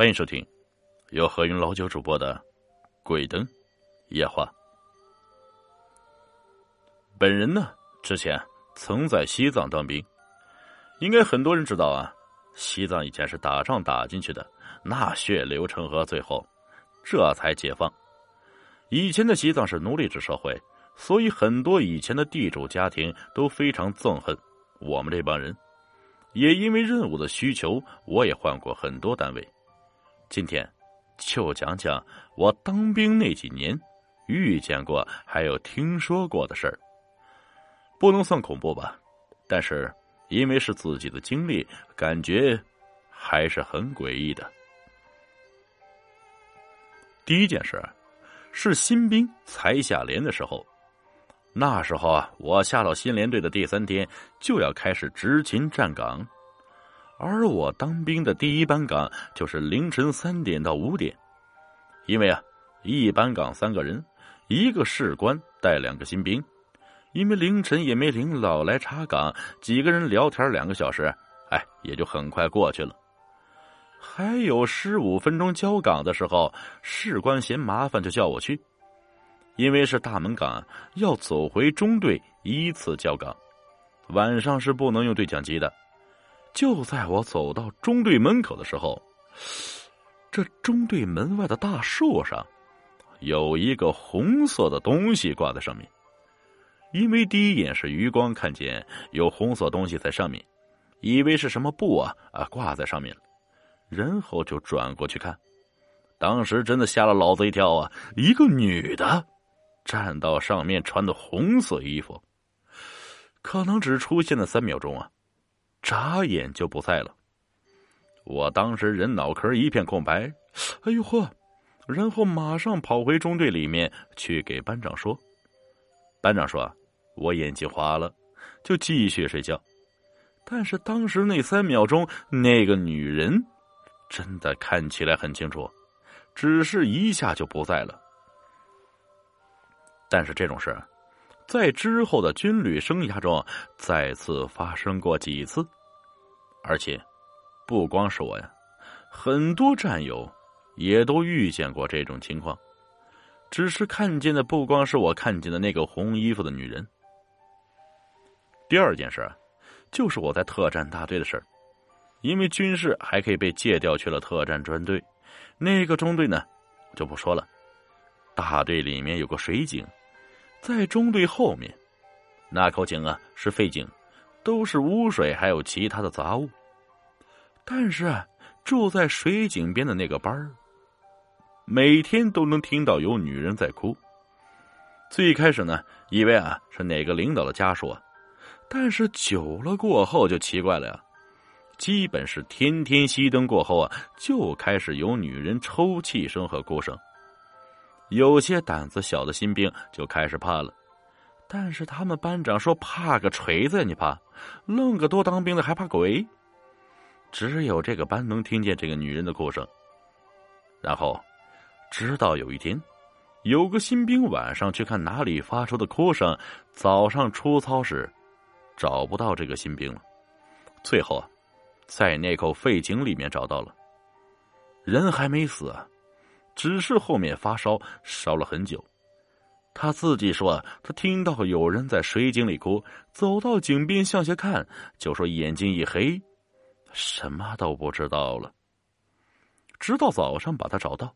欢迎收听由何云老九主播的《鬼灯夜话》。本人呢，之前曾在西藏当兵，应该很多人知道啊。西藏以前是打仗打进去的，那血流成河，最后这才解放。以前的西藏是奴隶制社会，所以很多以前的地主家庭都非常憎恨我们这帮人。也因为任务的需求，我也换过很多单位。今天就讲讲我当兵那几年遇见过还有听说过的事儿，不能算恐怖吧？但是因为是自己的经历，感觉还是很诡异的。第一件事是新兵才下连的时候，那时候啊，我下到新连队的第三天就要开始执勤站岗。而我当兵的第一班岗就是凌晨三点到五点，因为啊，一班岗三个人，一个士官带两个新兵，因为凌晨也没领导来查岗，几个人聊天两个小时，哎，也就很快过去了。还有十五分钟交岗的时候，士官嫌麻烦，就叫我去，因为是大门岗，要走回中队依次交岗，晚上是不能用对讲机的。就在我走到中队门口的时候，这中队门外的大树上有一个红色的东西挂在上面。因为第一眼是余光看见有红色东西在上面，以为是什么布啊啊挂在上面了，然后就转过去看。当时真的吓了老子一跳啊！一个女的站到上面，穿的红色衣服，可能只出现了三秒钟啊。眨眼就不在了。我当时人脑壳一片空白，哎呦呵！然后马上跑回中队里面去给班长说。班长说：“我眼睛花了，就继续睡觉。”但是当时那三秒钟，那个女人真的看起来很清楚，只是一下就不在了。但是这种事。在之后的军旅生涯中，再次发生过几次，而且不光是我呀，很多战友也都遇见过这种情况。只是看见的不光是我看见的那个红衣服的女人。第二件事，就是我在特战大队的事儿，因为军事还可以被借调去了特战专队，那个中队呢，就不说了。大队里面有个水井。在中队后面，那口井啊是废井，都是污水，还有其他的杂物。但是啊住在水井边的那个班儿，每天都能听到有女人在哭。最开始呢，以为啊是哪个领导的家属啊，但是久了过后就奇怪了呀，基本是天天熄灯过后啊，就开始有女人抽泣声和哭声。有些胆子小的新兵就开始怕了，但是他们班长说：“怕个锤子，你怕？愣个多当兵的还怕鬼？”只有这个班能听见这个女人的哭声。然后，直到有一天，有个新兵晚上去看哪里发出的哭声，早上出操时找不到这个新兵了。最后，在那口废井里面找到了，人还没死。只是后面发烧，烧了很久。他自己说，他听到有人在水井里哭，走到井边向下看，就说眼睛一黑，什么都不知道了。直到早上把他找到，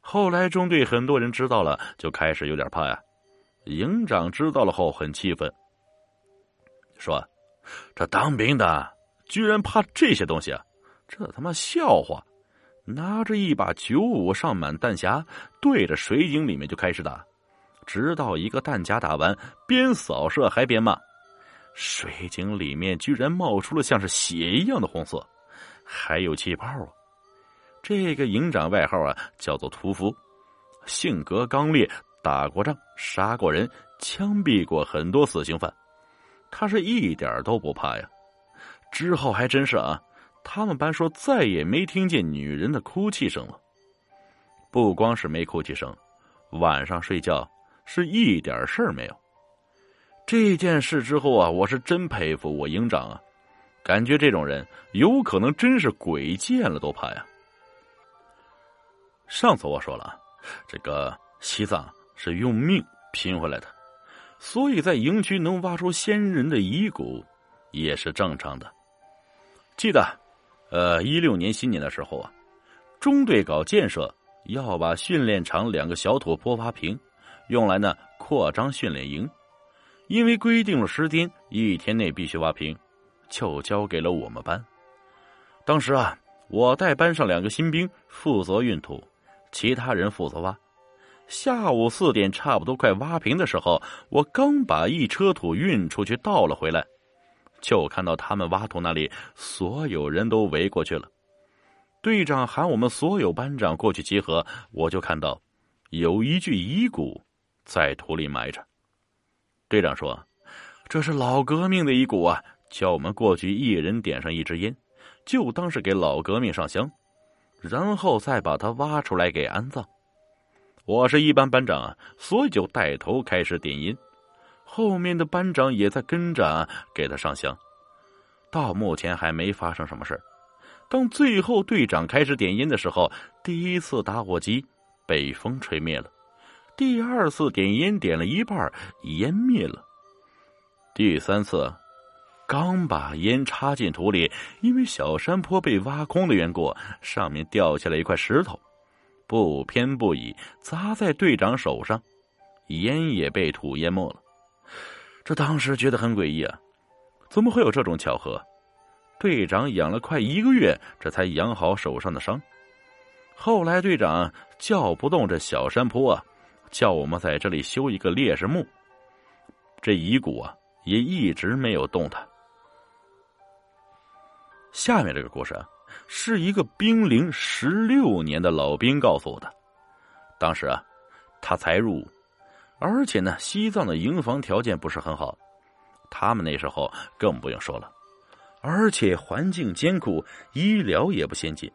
后来中队很多人知道了，就开始有点怕呀。营长知道了后很气愤，说：“这当兵的居然怕这些东西啊，这他妈笑话！”拿着一把九五上满弹匣，对着水井里面就开始打，直到一个弹夹打完，边扫射还边骂。水井里面居然冒出了像是血一样的红色，还有气泡啊！这个营长外号啊叫做屠夫，性格刚烈，打过仗，杀过人，枪毙过很多死刑犯，他是一点都不怕呀。之后还真是啊。他们班说再也没听见女人的哭泣声了。不光是没哭泣声，晚上睡觉是一点事儿没有。这件事之后啊，我是真佩服我营长啊，感觉这种人有可能真是鬼见了都怕呀。上次我说了，这个西藏是用命拼回来的，所以在营区能挖出先人的遗骨也是正常的。记得，呃，一六年新年的时候啊，中队搞建设要把训练场两个小土坡挖平，用来呢扩张训练营。因为规定了时间，一天内必须挖平，就交给了我们班。当时啊，我带班上两个新兵负责运土，其他人负责挖。下午四点，差不多快挖平的时候，我刚把一车土运出去倒了回来，就看到他们挖土那里，所有人都围过去了。队长喊我们所有班长过去集合，我就看到有一具遗骨在土里埋着。队长说：“这是老革命的遗骨啊，叫我们过去，一人点上一支烟，就当是给老革命上香，然后再把他挖出来给安葬。”我是一班班长，所以就带头开始点烟，后面的班长也在跟着给他上香。到目前还没发生什么事当最后队长开始点烟的时候，第一次打火机被风吹灭了。第二次点烟点了一半，烟灭了。第三次，刚把烟插进土里，因为小山坡被挖空的缘故，上面掉下来一块石头，不偏不倚砸在队长手上，烟也被土淹没了。这当时觉得很诡异啊，怎么会有这种巧合？队长养了快一个月，这才养好手上的伤。后来队长叫不动这小山坡啊。叫我们在这里修一个烈士墓，这遗骨啊也一直没有动弹。下面这个故事啊，是一个兵龄十六年的老兵告诉我的。当时啊，他才入伍，而且呢，西藏的营房条件不是很好，他们那时候更不用说了，而且环境艰苦，医疗也不先进。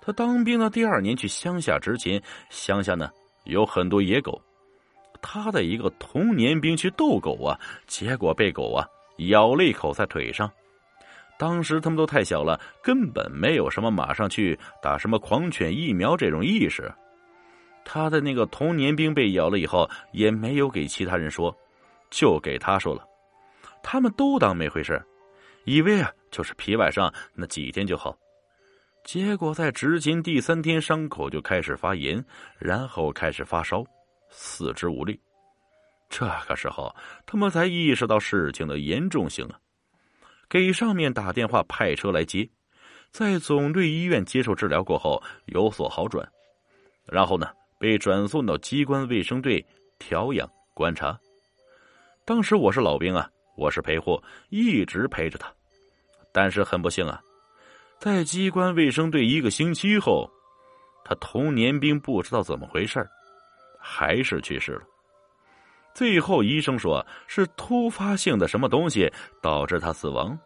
他当兵的第二年去乡下执勤，乡下呢。有很多野狗，他的一个童年兵去逗狗啊，结果被狗啊咬了一口在腿上。当时他们都太小了，根本没有什么马上去打什么狂犬疫苗这种意识。他的那个童年兵被咬了以后，也没有给其他人说，就给他说了。他们都当没回事，以为啊就是皮外伤，那几天就好。结果在执勤第三天，伤口就开始发炎，然后开始发烧，四肢无力。这个时候，他们才意识到事情的严重性啊！给上面打电话派车来接，在总队医院接受治疗过后有所好转，然后呢被转送到机关卫生队调养观察。当时我是老兵啊，我是陪护，一直陪着他，但是很不幸啊。在机关卫生队一个星期后，他童年兵不知道怎么回事还是去世了。最后医生说是突发性的什么东西导致他死亡。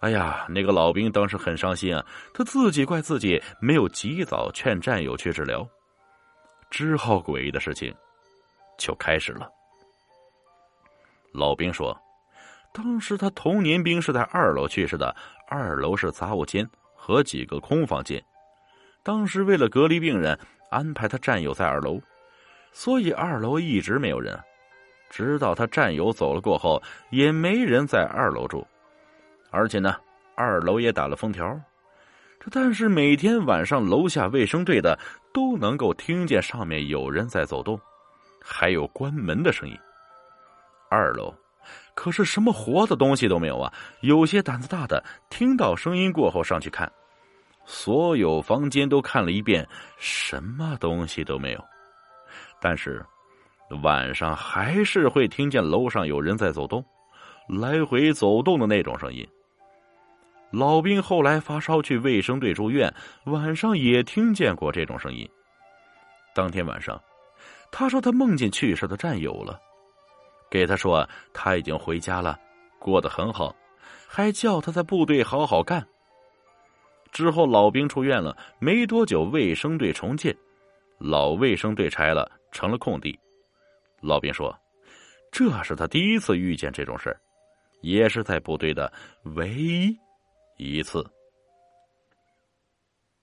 哎呀，那个老兵当时很伤心啊，他自己怪自己没有及早劝战友去治疗。之后诡异的事情就开始了。老兵说。当时他童年兵是在二楼去世的，二楼是杂物间和几个空房间。当时为了隔离病人，安排他战友在二楼，所以二楼一直没有人。直到他战友走了过后，也没人在二楼住。而且呢，二楼也打了封条。这但是每天晚上楼下卫生队的都能够听见上面有人在走动，还有关门的声音。二楼。可是什么活的东西都没有啊！有些胆子大的，听到声音过后上去看，所有房间都看了一遍，什么东西都没有。但是晚上还是会听见楼上有人在走动，来回走动的那种声音。老兵后来发烧去卫生队住院，晚上也听见过这种声音。当天晚上，他说他梦见去世的战友了。给他说他已经回家了，过得很好，还叫他在部队好好干。之后老兵出院了，没多久卫生队重建，老卫生队拆了，成了空地。老兵说，这是他第一次遇见这种事也是在部队的唯一一次。